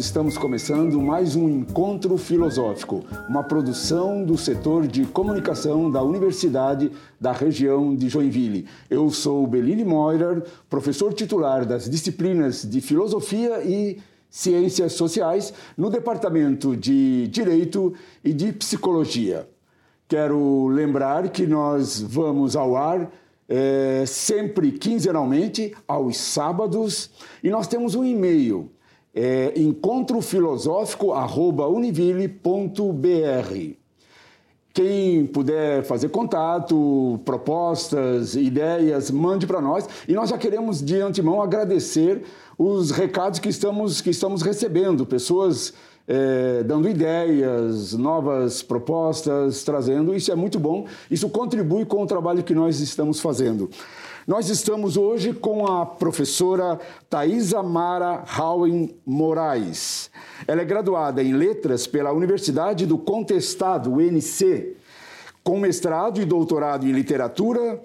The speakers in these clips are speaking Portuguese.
estamos começando mais um encontro filosófico, uma produção do setor de comunicação da Universidade da região de Joinville. Eu sou Belini Moirer, professor titular das disciplinas de filosofia e ciências sociais no departamento de direito e de psicologia. Quero lembrar que nós vamos ao ar é, sempre quinzenalmente, aos sábados, e nós temos um e-mail, é, encontrofilosófico.univille.br. Quem puder fazer contato, propostas, ideias, mande para nós. E nós já queremos de antemão agradecer os recados que estamos, que estamos recebendo, pessoas é, dando ideias, novas propostas, trazendo. Isso é muito bom, isso contribui com o trabalho que nós estamos fazendo. Nós estamos hoje com a professora Thaisa Mara Howen Moraes. Ela é graduada em Letras pela Universidade do Contestado, UNC, com mestrado e doutorado em Literatura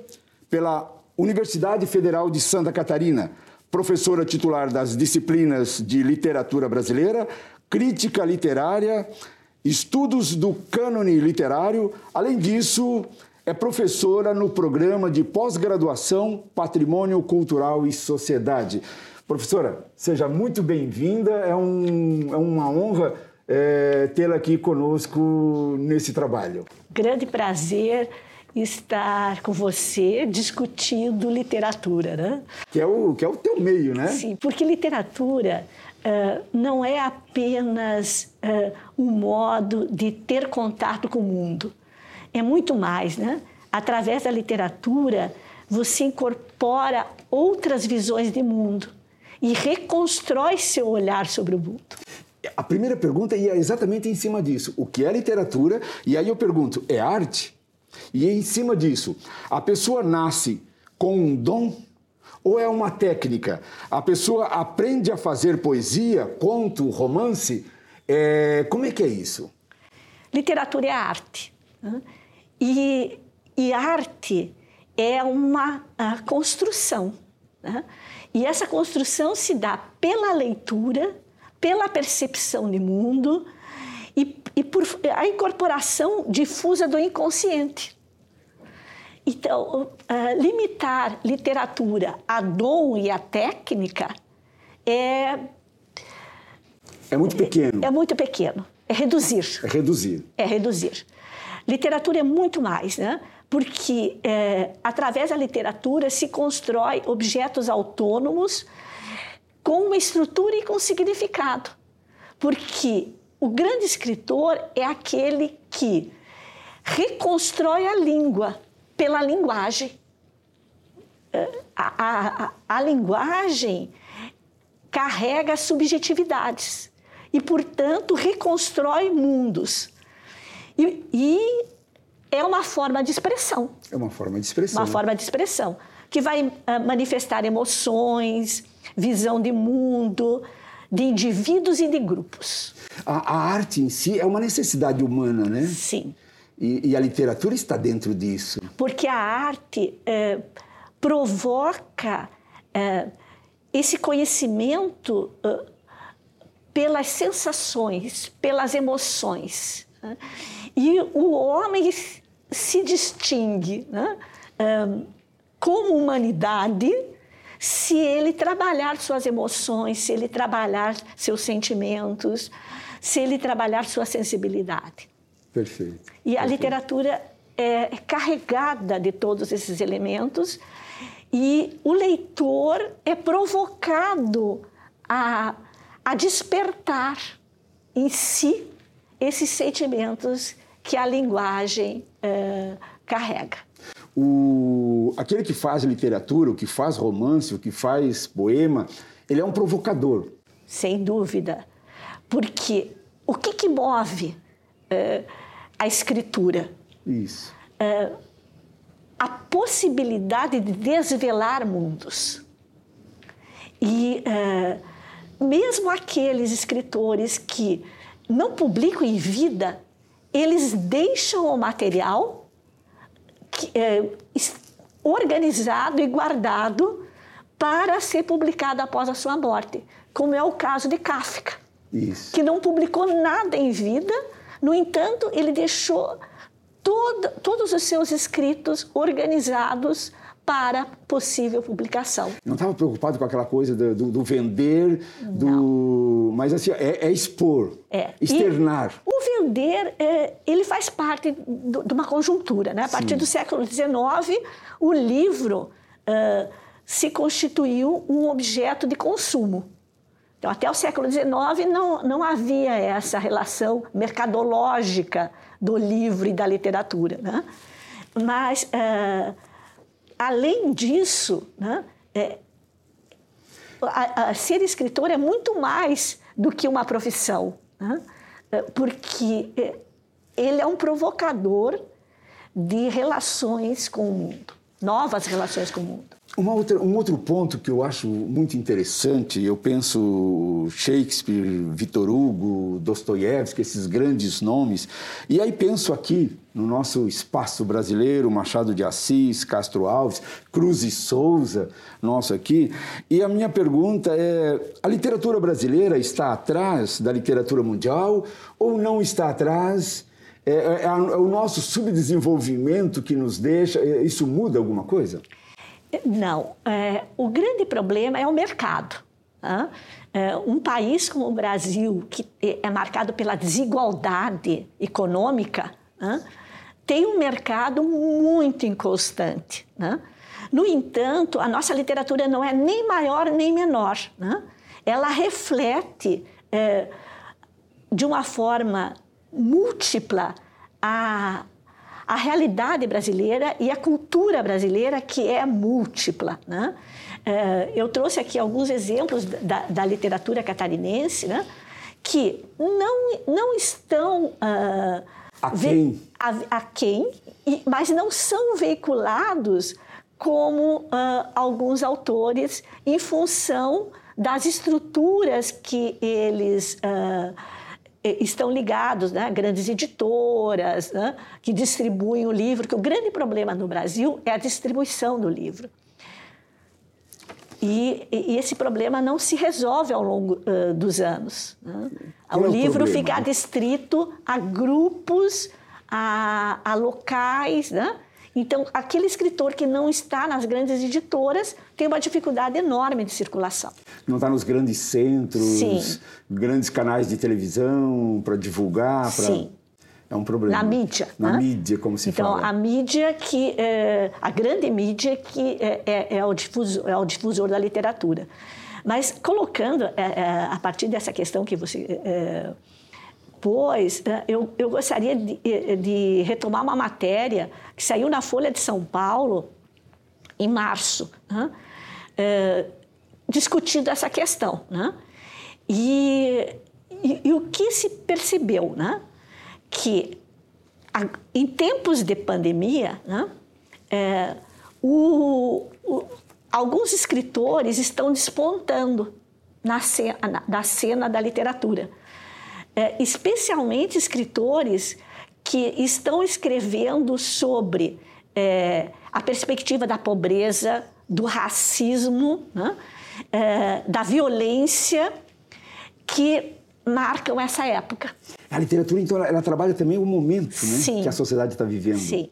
pela Universidade Federal de Santa Catarina, professora titular das disciplinas de Literatura Brasileira, crítica literária, estudos do cânone literário. Além disso, é professora no programa de pós-graduação Patrimônio Cultural e Sociedade. Professora, seja muito bem-vinda. É, um, é, uma honra é, tê-la aqui conosco nesse trabalho. Grande prazer estar com você discutindo literatura, né? Que é o, que é o teu meio, né? Sim, porque literatura uh, não é apenas uh, um modo de ter contato com o mundo. É muito mais, né? Através da literatura, você incorpora outras visões de mundo e reconstrói seu olhar sobre o mundo. A primeira pergunta ia exatamente em cima disso. O que é literatura? E aí eu pergunto, é arte? E em cima disso, a pessoa nasce com um dom ou é uma técnica? A pessoa aprende a fazer poesia, conto, romance? É, como é que é isso? Literatura é arte. Né? E, e arte é uma construção. Né? E essa construção se dá pela leitura, pela percepção de mundo e, e por a incorporação difusa do inconsciente. Então, uh, limitar literatura a dom e a técnica é. É muito pequeno. É, é muito pequeno. É reduzir. É reduzir. É reduzir. Literatura é muito mais, né? Porque é, através da literatura se constrói objetos autônomos com uma estrutura e com significado. Porque o grande escritor é aquele que reconstrói a língua pela linguagem. É, a, a, a linguagem carrega subjetividades e, portanto, reconstrói mundos. E, e, é uma forma de expressão. É uma forma de expressão. Uma forma de expressão que vai uh, manifestar emoções, visão de mundo, de indivíduos e de grupos. A, a arte em si é uma necessidade humana, né? Sim. E, e, a literatura está dentro disso. Porque a arte é, provoca é, esse conhecimento é, pelas sensações, pelas emoções. Né? E o homem se distingue né? como humanidade se ele trabalhar suas emoções, se ele trabalhar seus sentimentos, se ele trabalhar sua sensibilidade. Perfeito. E a Perfeito. literatura é carregada de todos esses elementos e o leitor é provocado a, a despertar em si esses sentimentos que a linguagem é, carrega. O, aquele que faz literatura, o que faz romance, o que faz poema, ele é um provocador. Sem dúvida. Porque o que, que move é, a escritura. Isso. É, a possibilidade de desvelar mundos. E mesmo aqueles escritores que não publicam em vida, eles deixam o material que, é, organizado e guardado para ser publicado após a sua morte, como é o caso de Kafka. Isso. que não publicou nada em vida, no entanto, ele deixou todo, todos os seus escritos organizados para possível publicação. Não estava preocupado com aquela coisa do, do, do vender, do... mas assim, é, é expor, É. externar. E o vender, é, ele faz parte do- de uma conjuntura. Né? A partir do século XIX, o livro ah, se constituiu um objeto de consumo. Então, até o século XIX não, não havia essa relação mercadológica do livro e da literatura. Né? Mas, ah, além disso, né, é, a- a- ser escritor é muito mais do que uma profissão, né? É, porque é, ele é um provocador de relações com o mundo, novas relações com o mundo. Outra, um outro ponto que eu acho muito interessante, eu penso Shakespeare, Victor Hugo, Dostoiévski, esses grandes nomes, e aí penso aqui no nosso espaço brasileiro, Machado de Assis, Castro Alves, Cruz e Souza, nosso aqui, e a minha pergunta é: a literatura brasileira está atrás da literatura mundial ou não está atrás? É, é- é é o nosso subdesenvolvimento que nos deixa, é, isso muda alguma coisa? Não, é, o grande problema é o mercado. né? É, um país como o Brasil, que é marcado pela desigualdade econômica, né, tem um mercado muito inconstante. né? No entanto, a nossa literatura não é nem maior nem menor. Ela reflete de uma forma múltipla a, a realidade brasileira e a cultura brasileira, que é múltipla. Né? Eh, Eu trouxe aqui alguns exemplos da, da literatura catarinense né? que não, não estão. ah, Aquém. ve- a, aquém, e- mas não são veiculados como ah, alguns autores em função das estruturas que eles eh, estão ligados, né? grandes editoras né? que distribuem o livro, que o grande problema no Brasil é a distribuição do livro. E, e esse problema não se resolve ao longo ah, dos anos. né? O é o livro problema? fica adstrito a grupos, a, a locais. Né? Então, aquele escritor que não está nas grandes editoras tem uma dificuldade enorme de circulação. Não está nos grandes centros, Sim. grandes canais de televisão para divulgar, para Sim. é um problema. Na mídia. Na né? mídia, como se então, fala. a mídia que é, a grande mídia que é, é- é o difusor, é o difusor da literatura. Mas colocando é, a partir dessa questão que você é, pôs, é, eu, eu gostaria de, de retomar uma matéria que saiu na Folha de São Paulo em março, né? É, discutindo essa questão. Né? E, e- e o que se percebeu? Né? Que a- em tempos de pandemia, né? É, o- o- alguns escritores estão despontando na cena, na- cena da literatura. É, especialmente escritores que estão escrevendo sobre é, a perspectiva da pobreza, do racismo, né? É, da violência que marcam essa época. A literatura, então, ela, ela trabalha também o momento né, que a sociedade está vivendo. Sim.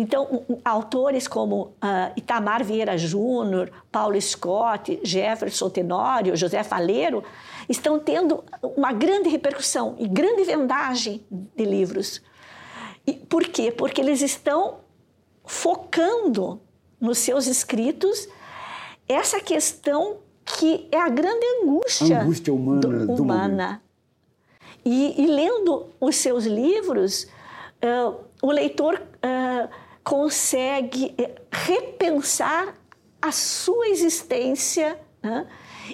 Então, autores como ah, Itamar Vieira Júnior, Paulo Scott, Jefferson Tenório, José Faleiro, estão tendo uma grande repercussão e grande vendagem de livros. E por quê? Porque eles estão focando nos seus escritos essa questão que é a grande angústia, angústia humana do humana. E, e lendo os seus livros, eh, o leitor eh, consegue eh, repensar a sua existência né?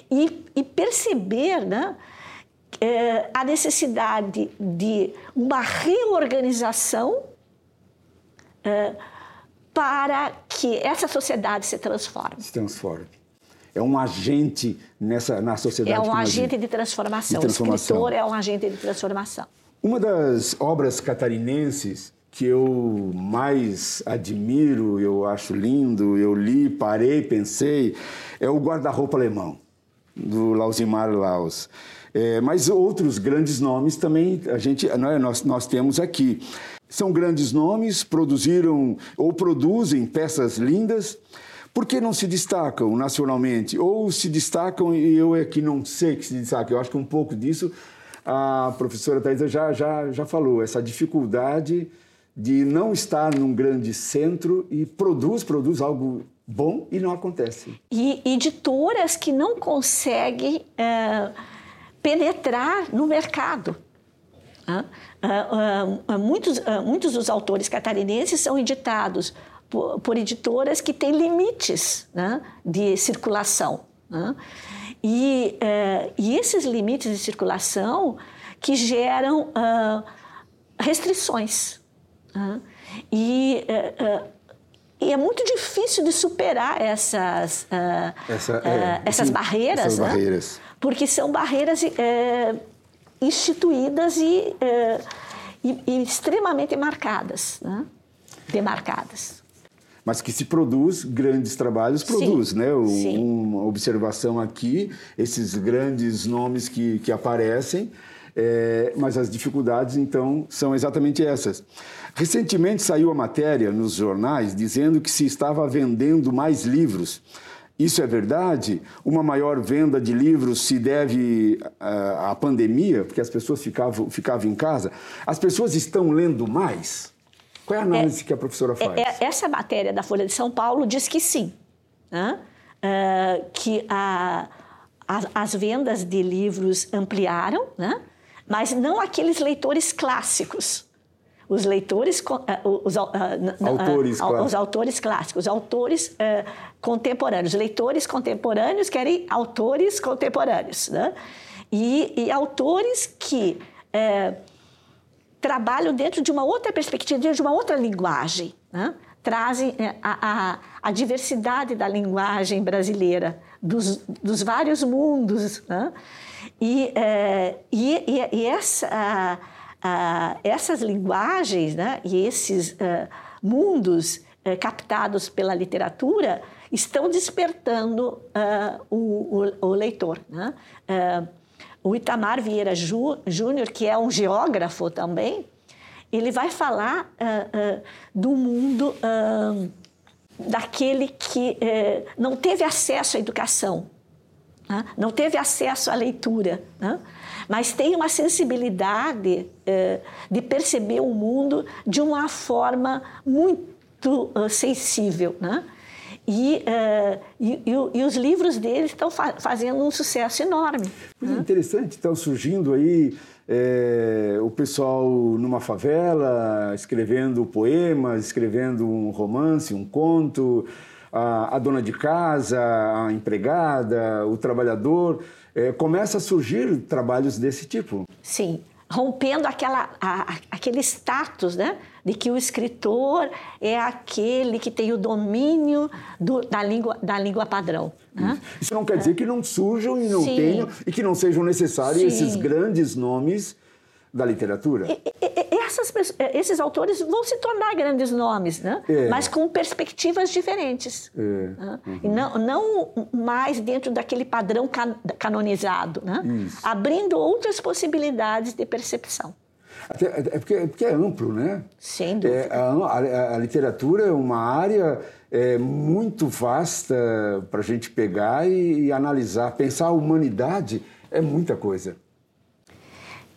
e, e perceber né, eh, a necessidade de uma reorganização eh, para que essa sociedade se transforme. Se transforme. É um agente nessa, na sociedade. É um agente de transformação. De transformação. O escritor é um agente de transformação. Uma das obras catarinenses que eu mais admiro, eu acho lindo, eu li, parei, pensei, é o Guarda-Roupa Alemão. do Lausimar Laus. É, mas outros grandes nomes também a gente, nós, nós temos aqui. São grandes nomes, produziram ou produzem peças lindas. Por que não se destacam nacionalmente? Ou se destacam e eu é que não sei que se destaca. Eu acho que um pouco disso a professora Thaisa já, já, já falou, essa dificuldade de não estar num grande centro e produz, produz algo bom e não acontece. E editoras que não conseguem é, penetrar no mercado. Uh, uh, muitos, muitos dos autores catarinenses são editados por, por editoras que têm limites né, de circulação. Né? E, uh, e esses limites de circulação que geram uh, restrições. Uh, e, e, é muito difícil de superar essas, Essa, é, essas, barreiras, essas né? barreiras, porque são barreiras instituídas e, e, e, extremamente marcadas, né? demarcadas mas que se produz grandes trabalhos, produz, sim, né? Sim. Uma observação aqui, esses grandes nomes que, que aparecem, é, mas as dificuldades, então, são exatamente essas. Recentemente saiu a matéria nos jornais dizendo que se estava vendendo mais livros. Isso é verdade? Uma maior venda de livros se deve à pandemia, porque as pessoas ficavam, ficavam em casa? As pessoas estão lendo mais? Qual é a análise é, que a professora é, faz? É, essa matéria da Folha de São Paulo diz que sim, né? uh, que a, a, as vendas de livros ampliaram, né? Mas não aqueles leitores clássicos. Os leitores, uh, os, uh, autores, claro. os autores clássicos, os autores contemporâneos. Leitores contemporâneos querem autores contemporâneos. Né? E, e autores que trabalham dentro de uma outra perspectiva, dentro de uma outra linguagem. Né? Trazem a, a, a, diversidade da linguagem brasileira, dos, dos vários mundos. Né? E, é, e, e, essa, a, a, essas linguagens né? e esses uh, mundos uh, captados pela literatura estão despertando uh, o, o, o, leitor. Né? O Itamar Vieira Júnior, que é um geógrafo também, ele vai falar uh, uh, do mundo uh, daquele que não teve acesso à educação, né? não teve acesso à leitura, né? mas tem uma sensibilidade de perceber o mundo de uma forma muito sensível. Né? E, uh, e, e, e, os livros dele estão fa fazendo um sucesso enorme. É né? interessante, estão surgindo aí é, o pessoal numa favela escrevendo poemas, escrevendo um romance, um conto, a, a dona de casa, a empregada, o trabalhador. É, começa a surgir trabalhos desse tipo. Sim, rompendo aquela, a, aquele status, né? de que o escritor é aquele que tem o domínio do, da, língua, da língua padrão. Né? Isso não quer dizer que não surjam e não Sim. tenham e que não sejam necessários Sim. esses grandes nomes da literatura. E, e, essas, esses autores vão se tornar grandes nomes, né? É. mas com perspectivas diferentes. É. Né? Uhum. E não, não mais dentro daquele padrão can, canonizado, né? abrindo outras possibilidades de percepção. Até, é, porque, é porque é amplo, né? Sem dúvida. É, a, a, a, literatura é uma área é, muito vasta para a gente pegar e, e, analisar. Pensar a humanidade é muita coisa.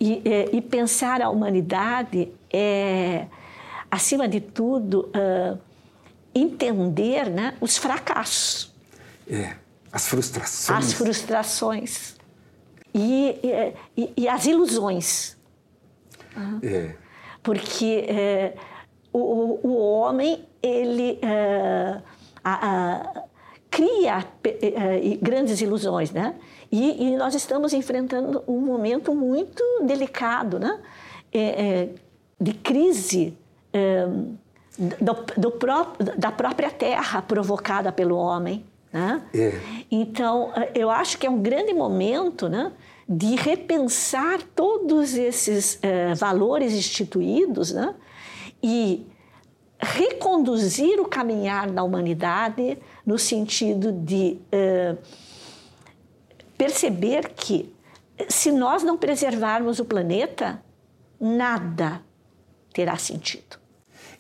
E, é, e pensar a humanidade é, acima de tudo, uh, entender né, os fracassos. É, as frustrações. As frustrações. E, e, e as ilusões. É. Porque é, o, o homem, ele é, a, a, cria é, grandes ilusões, né? E, e, nós estamos enfrentando um momento muito delicado, né? É, é, de crise do, do pró da própria terra provocada pelo homem. Né? É. Então, eu acho que é um grande momento né, de repensar todos esses eh, valores instituídos né? e reconduzir o caminhar da humanidade no sentido de eh, perceber que se nós não preservarmos o planeta, nada terá sentido.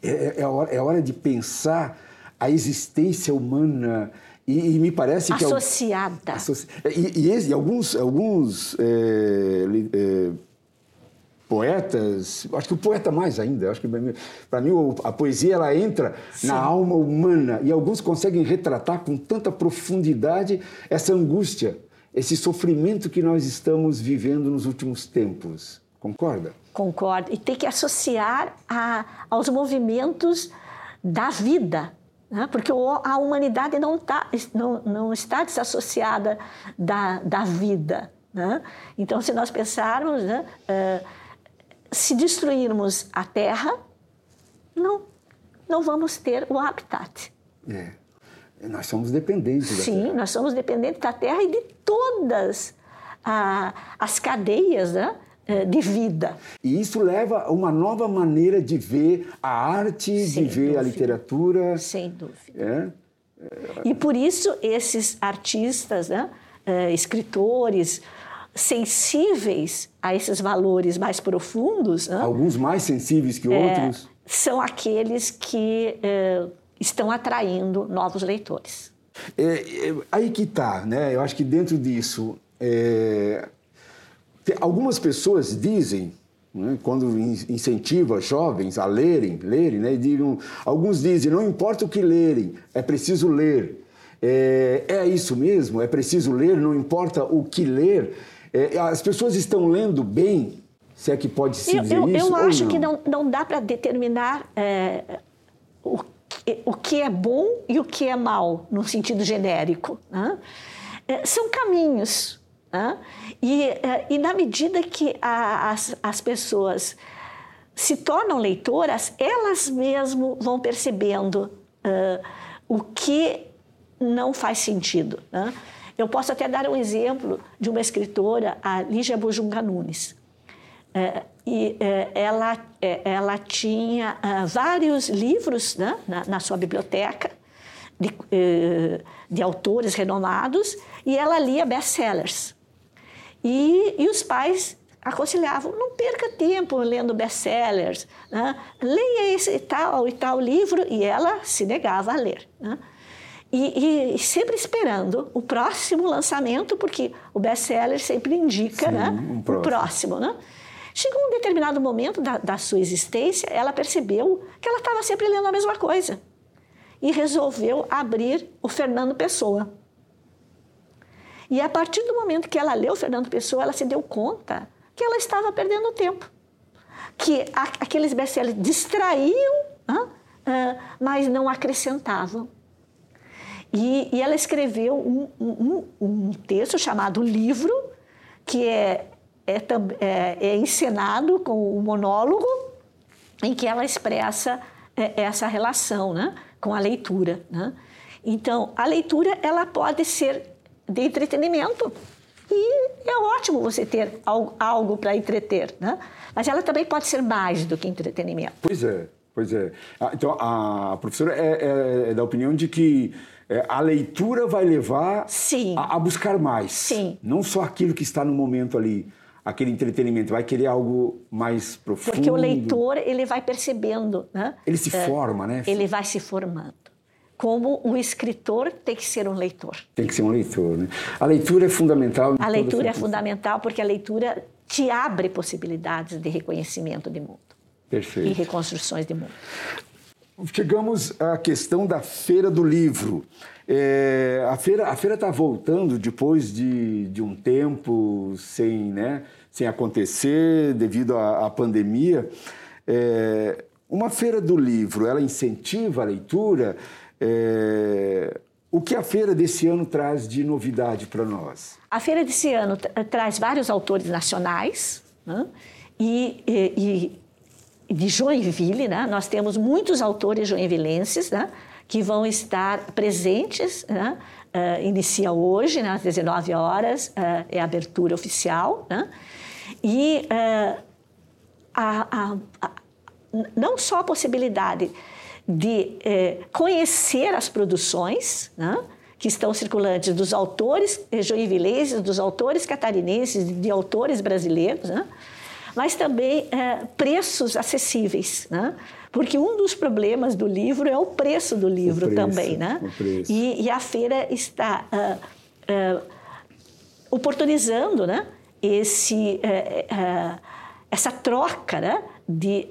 É, é, é, hora, é hora de pensar a existência humana e, e me parece que... Associada. Associ... E, e, e, alguns, alguns é, é, poetas, acho que o poeta mais ainda, acho que para mim a poesia ela entra Sim. na alma humana e alguns conseguem retratar com tanta profundidade essa angústia, esse sofrimento que nós estamos vivendo nos últimos tempos. Concorda? Concordo. E tem que associar a, aos movimentos da vida, né? porque a humanidade não, tá, não, não está desassociada da, da vida. Né? Então, se nós pensarmos, né, uh, se destruirmos a Terra, não, não vamos ter o habitat. É. Nós somos dependentes da Sim, Terra. nós somos dependentes da Terra e de todas ah, as cadeias, né? É, de vida. E isso leva a uma nova maneira de ver a arte, Sem de ver dúvida. a literatura. Sem dúvida. É? E por isso esses artistas, né, é, escritores, sensíveis a esses valores mais profundos. Né, Alguns mais sensíveis que outros. são aqueles que estão atraindo novos leitores. É, aí que está, né? Eu acho que dentro disso é, Algumas pessoas dizem, né, quando incentiva jovens a lerem, lerem, né, digam, alguns dizem, não importa o que lerem, é preciso ler. É, é isso mesmo, é preciso ler, não importa o que ler. É, as pessoas estão lendo bem, se é que pode se dizer eu, isso. Eu acho não? que não, não dá para determinar é, o, o que é bom e o que é mal, no sentido genérico. Né? É, são caminhos. Né? E, eh, e na medida que a, as, as pessoas se tornam leitoras, elas mesmo vão percebendo uh, o que não faz sentido. Né? Eu posso até dar um exemplo de uma escritora, a Lígia Bujunga Nunes. Uh, e uh, ela, ela tinha vários livros né, na, na, sua biblioteca de, de autores renomados e ela lia best-sellers. E, e os pais aconselhavam, não perca tempo lendo best-sellers, né? leia esse tal e tal livro, e ela se negava a ler. Né? E, e, sempre esperando o próximo lançamento, porque o best-seller sempre indica Sim, né? um próximo. o próximo. Né? Chegou um determinado momento da, da sua existência, ela percebeu que ela estava sempre lendo a mesma coisa. E resolveu abrir o Fernando Pessoa. E a partir do momento que ela leu Fernando Pessoa, ela se deu conta que ela estava perdendo tempo. Que a, aqueles best-sellers distraíam, mas não acrescentavam. E, e ela escreveu um, um, um, texto chamado Livro, que é, é, é, é encenado com um monólogo, em que ela expressa é, essa relação né, com a leitura. Né? Então, a leitura ela pode ser de entretenimento. E é ótimo você ter algo para entreter, né? Mas ela também pode ser mais do que entretenimento. Pois é, pois é. Ah, então, a professora é, é, é da opinião de que é, a leitura vai levar a, a, buscar mais. Sim. Não só aquilo que está no momento ali, aquele entretenimento, vai querer algo mais profundo. Porque o leitor, ele vai percebendo, né? Ele se é, forma, né? Ele vai se formando como o escritor tem que ser um leitor. Tem que ser um leitor, né? A leitura é fundamental. A leitura é fundamental porque a leitura te abre possibilidades de reconhecimento de mundo. Perfeito. E reconstruções de mundo. Chegamos à questão da Feira do Livro. É, a feira a feira está voltando depois de, de um tempo sem, né, sem acontecer devido à, à pandemia. É, uma feira do livro, ela incentiva a leitura? É... O que a feira desse ano traz de novidade para nós? A feira desse ano traz vários autores nacionais né? e, e, e, de Joinville. Né? Nós temos muitos autores joinvilenses né? que vão estar presentes. Né? Uh, inicia hoje, né? às 19 horas, uh, é a abertura oficial. Né? E uh, a, a, a, não só a possibilidade de conhecer as produções, né? que estão circulantes dos autores joinvilenses, dos autores catarinenses, de autores brasileiros, né? Mas também é, preços acessíveis, né? porque um dos problemas do livro é o preço do livro preço, também, né? E, e, a feira está uh, uh, oportunizando, né? Esse, uh, essa troca, né? De,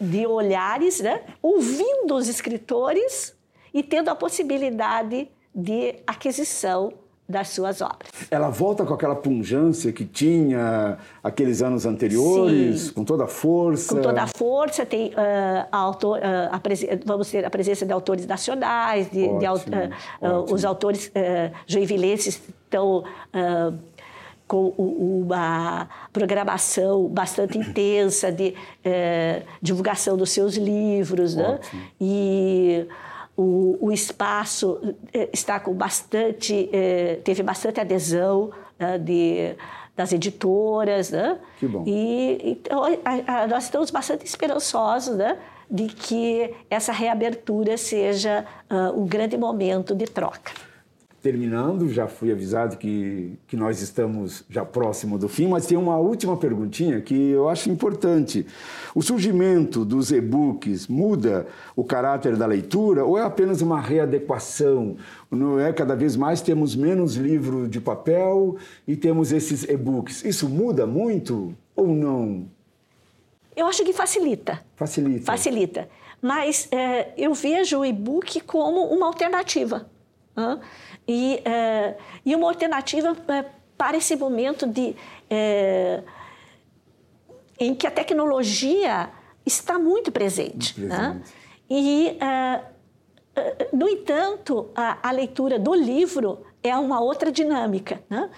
de olhares, né? Ouvindo os escritores e tendo a possibilidade de aquisição das suas obras. Ela volta com aquela pungência que tinha aqueles anos anteriores, Sim. com toda a força. Com toda a força, tem uh, a autor, uh, a vamos ter a presença de autores nacionais, de, ótimo, de uh, os autores joinvilenses estão com uma programação bastante intensa de divulgação dos seus livros, né? E o, o espaço eh, está com bastante, eh, teve bastante adesão né, de, das editoras, né? Que bom. E então, a, a, nós estamos bastante esperançosos, né? De que essa reabertura seja uh, um grande momento de troca terminando, já fui avisado que, que nós estamos já próximo do fim, mas tem uma última perguntinha que eu acho importante. O surgimento dos e-books muda o caráter da leitura ou é apenas uma readequação? Não é cada vez mais temos menos livro de papel e temos esses e-books. Isso muda muito ou não? Eu acho que facilita. Facilita. Facilita. Mas é, eu vejo o e-book como uma alternativa. E, é, e uma alternativa é, para esse momento de, é, em que a tecnologia está muito presente. Muito né? E, no entanto, a, a, leitura do livro é uma outra dinâmica. Né?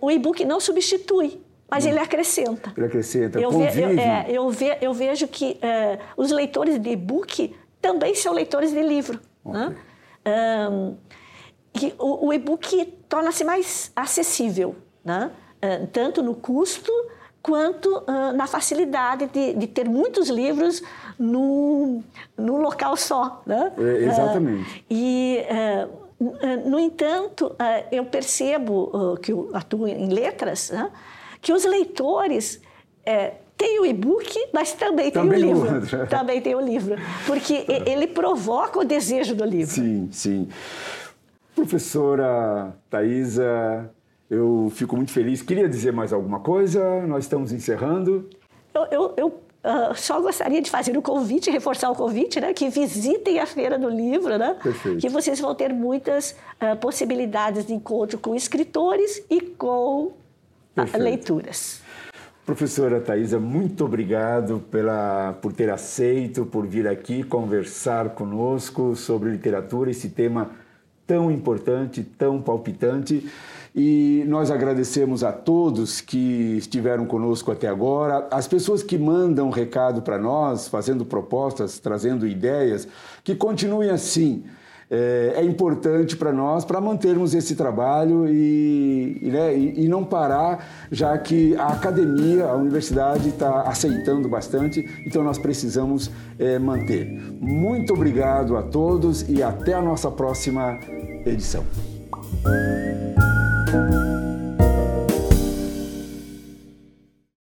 o e-book não substitui, mas ele acrescenta. Ele acrescenta, eu, ve, eu, é, eu, ve, eu, vejo que os leitores de e-book também são leitores de livro. Okay. Né? Um, que o, o e-book torna-se mais acessível, né? Uh, tanto no custo quanto uh, na facilidade de, de, ter muitos livros no, no local só. Né? É, exatamente. Uh, e, no entanto, eu percebo que eu atuo em letras, né? que os leitores têm o e-book, mas também, também tem o livro. Outro. Também tem o livro. Porque ele provoca o desejo do livro. Sim, sim. Professora Thaisa, eu fico muito feliz. Queria dizer mais alguma coisa? Nós estamos encerrando. Eu, eu, eu uh, só gostaria de fazer o um convite, reforçar o convite, né? Que visitem a Feira do Livro, né? Perfeito. Que vocês vão ter muitas uh, possibilidades de encontro com escritores e com uh, leituras. Professora Thaisa, muito obrigado pela, por ter aceito, por vir aqui conversar conosco sobre literatura, esse tema tão importante, tão palpitante. E nós agradecemos a todos que estiveram conosco até agora, as pessoas que mandam recado para nós, fazendo propostas, trazendo ideias, que continuem assim é, é importante para nós para mantermos esse trabalho e, e, né, e, e, não parar, já que a academia, a universidade está aceitando bastante, então nós precisamos é, manter. Muito obrigado a todos e até a nossa próxima edição.